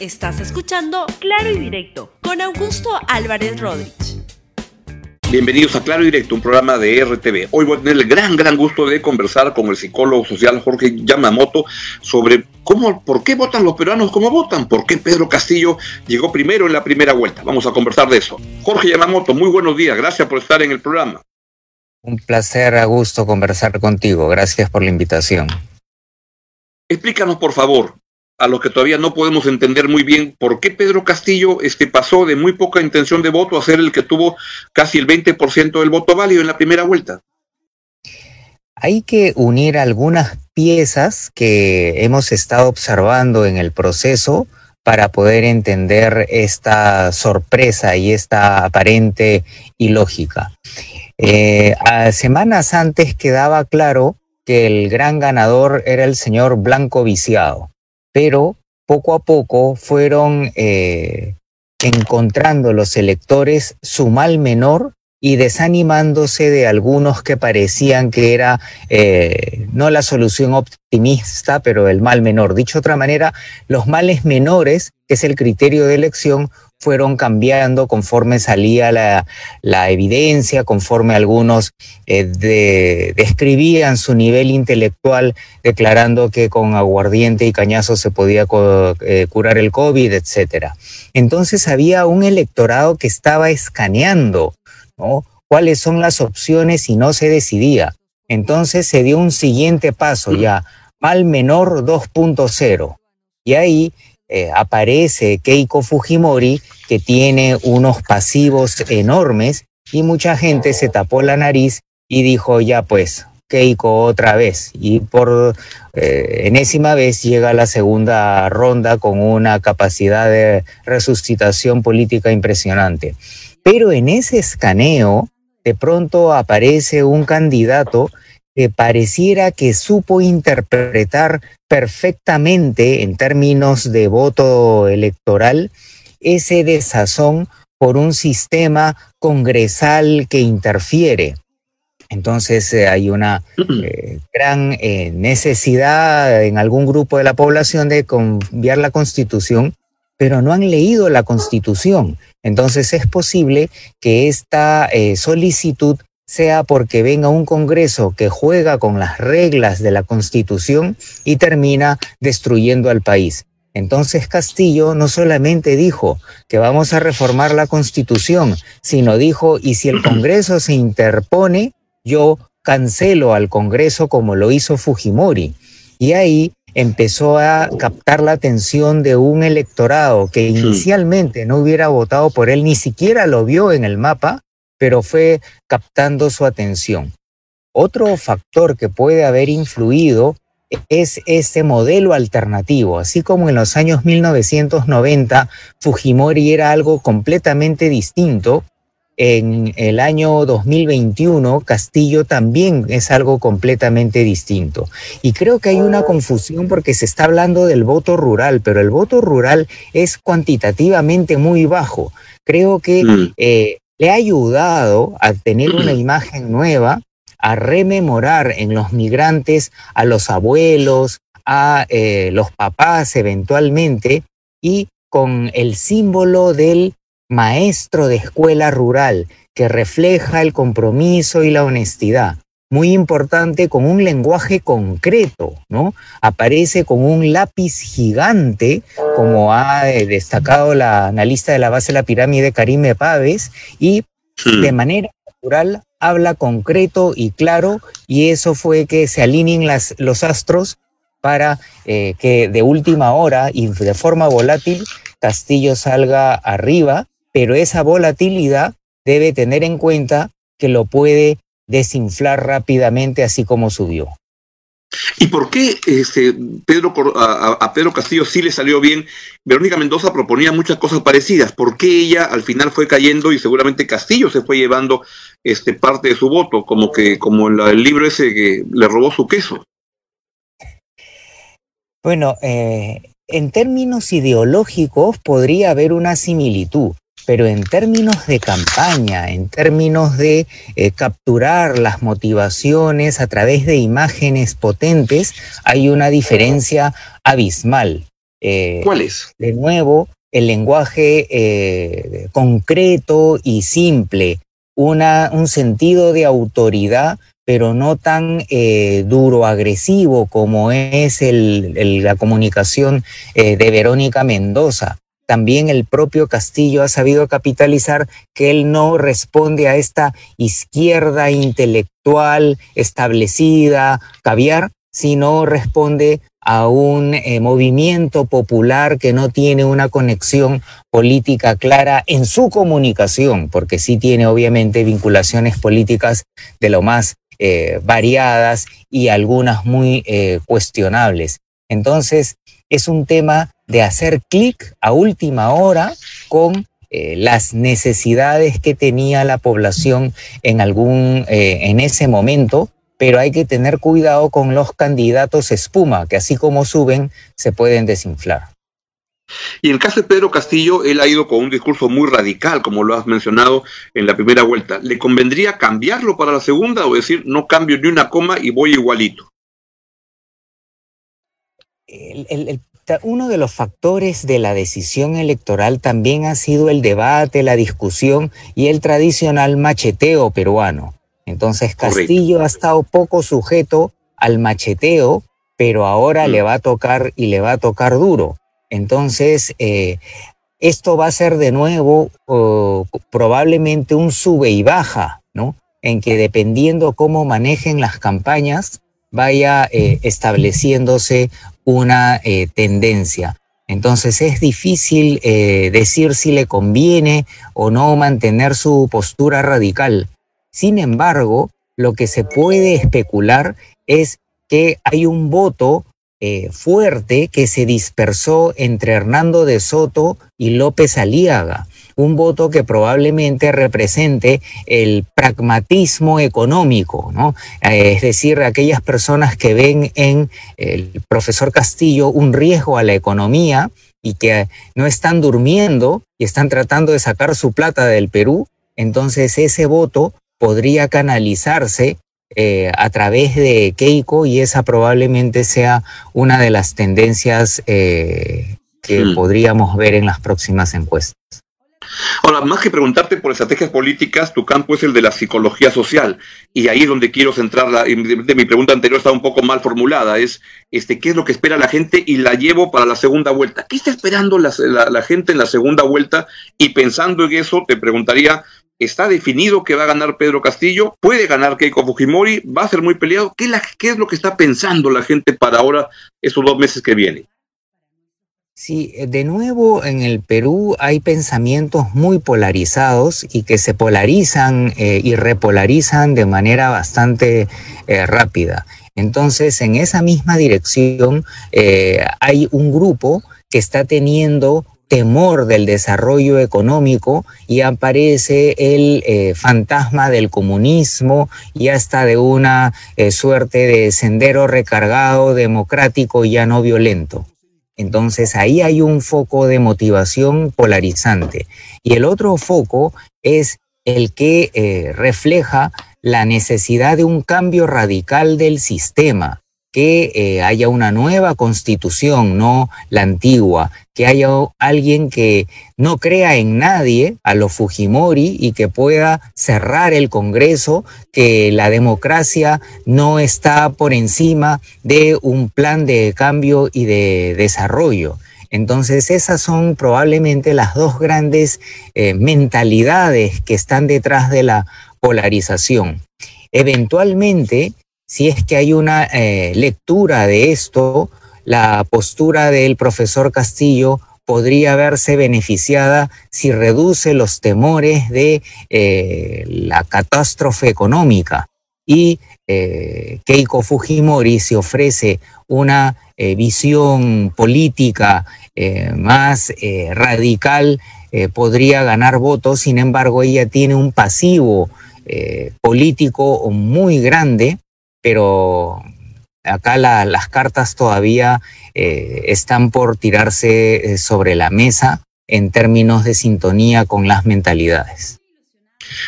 Estás escuchando Claro y Directo con Augusto Álvarez Rodríguez. Bienvenidos a Claro y Directo, un programa de RTV. Hoy voy a tener el gran, gran gusto de conversar con el psicólogo social Jorge Yamamoto sobre cómo, por qué votan los peruanos como votan, por qué Pedro Castillo llegó primero en la primera vuelta. Vamos a conversar de eso. Jorge Yamamoto, muy buenos días, gracias por estar en el programa. Un placer, Augusto, conversar contigo. Gracias por la invitación. Explícanos, por favor, a los que todavía no podemos entender muy bien por qué Pedro Castillo este, pasó de muy poca intención de voto a ser el que tuvo casi el 20% del voto válido en la primera vuelta. Hay que unir algunas piezas que hemos estado observando en el proceso para poder entender esta sorpresa y esta aparente ilógica. Eh, a semanas antes quedaba claro que el gran ganador era el señor Blanco Viciado pero poco a poco fueron eh, encontrando los electores su mal menor y desanimándose de algunos que parecían que era eh, no la solución optimista, pero el mal menor. Dicho de otra manera, los males menores, que es el criterio de elección, fueron cambiando conforme salía la, la evidencia, conforme algunos eh, describían su nivel intelectual, declarando que con aguardiente y cañazo se podía eh, curar el COVID, etc. Entonces había un electorado que estaba escaneando cuáles son las opciones y no se decidía. Entonces se dio un siguiente paso ya, mal menor 2.0. Y ahí eh, aparece Keiko Fujimori, que tiene unos pasivos enormes, y mucha gente se tapó la nariz y dijo, ya pues, Keiko otra vez. Y por eh, enésima vez llega a la segunda ronda con una capacidad de resucitación política impresionante. Pero en ese escaneo, de pronto aparece un candidato que pareciera que supo interpretar perfectamente en términos de voto electoral ese desazón por un sistema congresal que interfiere. Entonces eh, hay una eh, gran eh, necesidad en algún grupo de la población de cambiar la constitución, pero no han leído la constitución. Entonces es posible que esta solicitud sea porque venga un Congreso que juega con las reglas de la Constitución y termina destruyendo al país. Entonces Castillo no solamente dijo que vamos a reformar la Constitución, sino dijo, y si el Congreso se interpone, yo cancelo al Congreso como lo hizo Fujimori. Y ahí empezó a captar la atención de un electorado que inicialmente no hubiera votado por él, ni siquiera lo vio en el mapa, pero fue captando su atención. Otro factor que puede haber influido es ese modelo alternativo. Así como en los años 1990 Fujimori era algo completamente distinto, en el año 2021 Castillo también es algo completamente distinto. Y creo que hay una confusión porque se está hablando del voto rural, pero el voto rural es cuantitativamente muy bajo. Creo que mm. eh, le ha ayudado a tener una imagen nueva, a rememorar en los migrantes a los abuelos, a eh, los papás eventualmente, y con el símbolo del maestro de escuela rural, que refleja el compromiso y la honestidad muy importante con un lenguaje concreto, ¿no? Aparece con un lápiz gigante, como ha eh, destacado la analista de la base de la pirámide Karime Paves, y de manera natural habla concreto y claro, y eso fue que se alineen las, los astros para eh, que de última hora y de forma volátil Castillo salga arriba, pero esa volatilidad debe tener en cuenta que lo puede desinflar rápidamente así como subió. ¿Y por qué este, Pedro, a, Pedro Castillo sí le salió bien? Verónica Mendoza proponía muchas cosas parecidas. ¿Por qué ella al final fue cayendo y seguramente Castillo se fue llevando este, parte de su voto? Como que como el libro ese que le robó su queso. Bueno, eh, en términos ideológicos podría haber una similitud pero en términos de campaña, en términos de eh, capturar las motivaciones a través de imágenes potentes, hay una diferencia abismal. ¿Cuál es? De nuevo, el lenguaje concreto y simple, una, un sentido de autoridad pero no tan eh, duro, agresivo como es la comunicación eh, de Verónica Mendoza. También el propio Castillo ha sabido capitalizar que él no responde a esta izquierda intelectual establecida, caviar, sino responde a un eh, movimiento popular que no tiene una conexión política clara en su comunicación, porque sí tiene obviamente vinculaciones políticas de lo más eh, variadas y algunas muy eh, cuestionables. Entonces, es un tema de hacer clic a última hora con eh, las necesidades que tenía la población en algún en ese momento, pero hay que tener cuidado con los candidatos espuma, que así como suben, se pueden desinflar. Y en el caso de Pedro Castillo, él ha ido con un discurso muy radical, como lo has mencionado en la primera vuelta. ¿Le convendría cambiarlo para la segunda o decir no cambio ni una coma y voy igualito? Uno de los factores de la decisión electoral también ha sido el debate, la discusión y el tradicional macheteo peruano. Entonces Castillo ha estado poco sujeto al macheteo, pero ahora mm. le va a tocar y le va a tocar duro. Entonces, eh, esto va a ser de nuevo probablemente un sube y baja, ¿no? En que dependiendo cómo manejen las campañas, vaya eh, estableciéndose una eh, tendencia. Entonces es difícil decir si le conviene o no mantener su postura radical. Sin embargo, lo que se puede especular es que hay un voto eh, fuerte que se dispersó entre Hernando de Soto y López Aliaga, un voto que probablemente represente el pragmatismo económico, ¿no? Eh, es decir, aquellas personas que ven en el profesor Castillo un riesgo a la economía y que no están durmiendo y están tratando de sacar su plata del Perú, entonces ese voto podría canalizarse eh, a través de Keiko y esa probablemente sea una de las tendencias eh, que hmm. podríamos ver en las próximas encuestas. Ahora, más que preguntarte por estrategias políticas, tu campo es el de la psicología social. Y ahí es donde quiero centrarla. De mi pregunta anterior está un poco mal formulada. Es, este, ¿qué es lo que espera la gente? Y la llevo para la segunda vuelta. ¿Qué está esperando la, la gente en la segunda vuelta? Y pensando en eso, te preguntaría, está definido que va a ganar Pedro Castillo, puede ganar Keiko Fujimori, va a ser muy peleado. ¿Qué, es lo que está pensando la gente para ahora, esos dos meses que vienen? Sí, eh, de nuevo en el Perú hay pensamientos muy polarizados y que se polarizan eh, y repolarizan de manera bastante eh, rápida. Entonces, en esa misma dirección hay un grupo que está teniendo temor del desarrollo económico y aparece el fantasma del comunismo y hasta de una suerte de sendero recargado, democrático y ya no violento. Entonces ahí hay un foco de motivación polarizante. Y el otro foco es el que eh, refleja la necesidad de un cambio radical del sistema, que eh, haya una nueva constitución, no la antigua, que haya alguien que no crea en nadie, a los Fujimori, y que pueda cerrar el Congreso, que la democracia no está por encima de un plan de cambio y de desarrollo. Entonces esas son probablemente las dos grandes eh, mentalidades que están detrás de la polarización. Eventualmente, si es que hay una eh, lectura de esto, la postura del profesor Castillo podría verse beneficiada si reduce los temores de eh, la catástrofe económica. Y eh, Keiko Fujimori se ofrece una visión política más radical, podría ganar votos, sin embargo ella tiene un pasivo político muy grande pero acá las cartas todavía eh, están por tirarse eh, sobre la mesa en términos de sintonía con las mentalidades.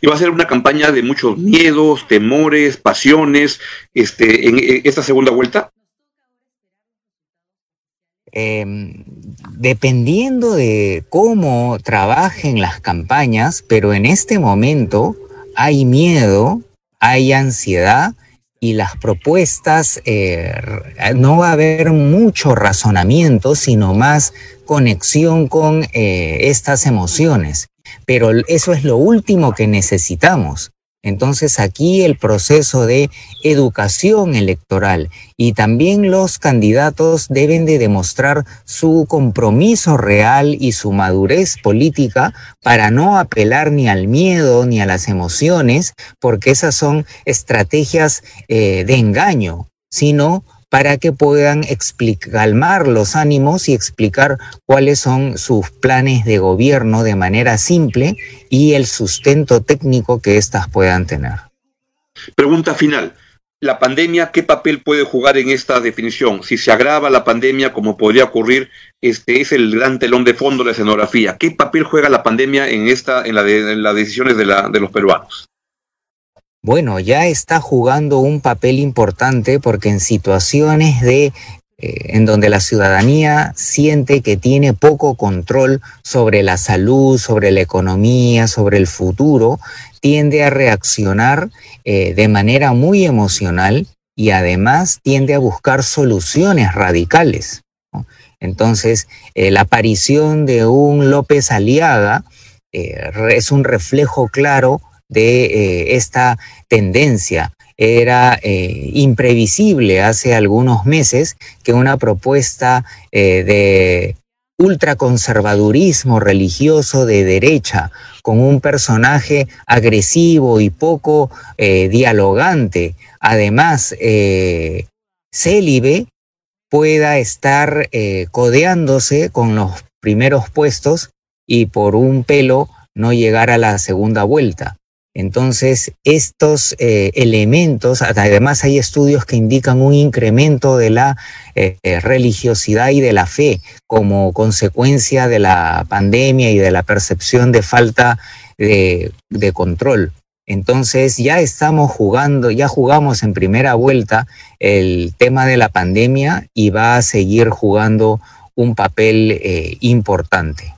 Y va a ser una campaña de muchos miedos, temores, pasiones, este, en esta segunda vuelta. em, dependiendo de cómo trabajen las campañas, pero en este momento hay miedo, hay ansiedad y las propuestas eh, no va a haber mucho razonamiento, sino más conexión con eh, estas emociones. Pero eso es lo último que necesitamos. Entonces aquí el proceso de educación electoral y también los candidatos deben de demostrar su compromiso real y su madurez política para no apelar ni al miedo ni a las emociones, porque esas son estrategias eh, de engaño, sino para que puedan calmar los ánimos y explicar cuáles son sus planes de gobierno de manera simple y el sustento técnico que éstas puedan tener. Pregunta final. ¿La pandemia qué papel puede jugar en esta definición? Si se agrava la pandemia, como podría ocurrir, este es el gran telón de fondo de la escenografía. ¿Qué papel juega la pandemia en esta, en, la en las decisiones de los peruanos? Bueno, ya está jugando un papel importante porque en situaciones de eh, en donde la ciudadanía siente que tiene poco control sobre la salud, sobre la economía, sobre el futuro, tiende a reaccionar eh, de manera muy emocional y además tiende a buscar soluciones radicales. Entonces, eh, la aparición de un López Aliaga es un reflejo claro de eh, esta tendencia. Era eh, imprevisible hace algunos meses que una propuesta eh, de ultraconservadurismo religioso de derecha, con un personaje agresivo y poco dialogante, además célibe, pueda estar codeándose con los primeros puestos y por un pelo no llegar a la segunda vuelta. Entonces, estos eh, elementos, además hay estudios que indican un incremento de la eh, eh, religiosidad y de la fe como consecuencia de la pandemia y de la percepción de falta de, de control. Entonces ya estamos jugando, ya jugamos en primera vuelta el tema de la pandemia y va a seguir jugando un papel importante.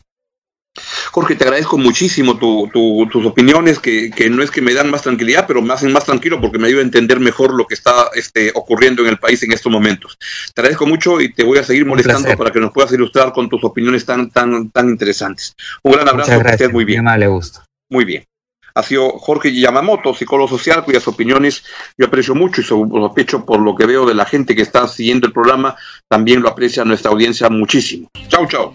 Jorge, te agradezco muchísimo tus opiniones, que, no es que me dan más tranquilidad, pero me hacen más tranquilo porque me ayuda a entender mejor lo que está este, ocurriendo en el país en estos momentos. Te agradezco mucho y te voy a seguir molestando para que nos puedas ilustrar con tus opiniones tan, tan, tan interesantes. Un gran abrazo, que estés muy bien. le gusto. Muy bien. Ha sido Jorge Yamamoto, psicólogo social, cuyas opiniones yo aprecio mucho y sospecho por lo que veo de la gente que está siguiendo el programa, también lo aprecia nuestra audiencia muchísimo. Chau, chau.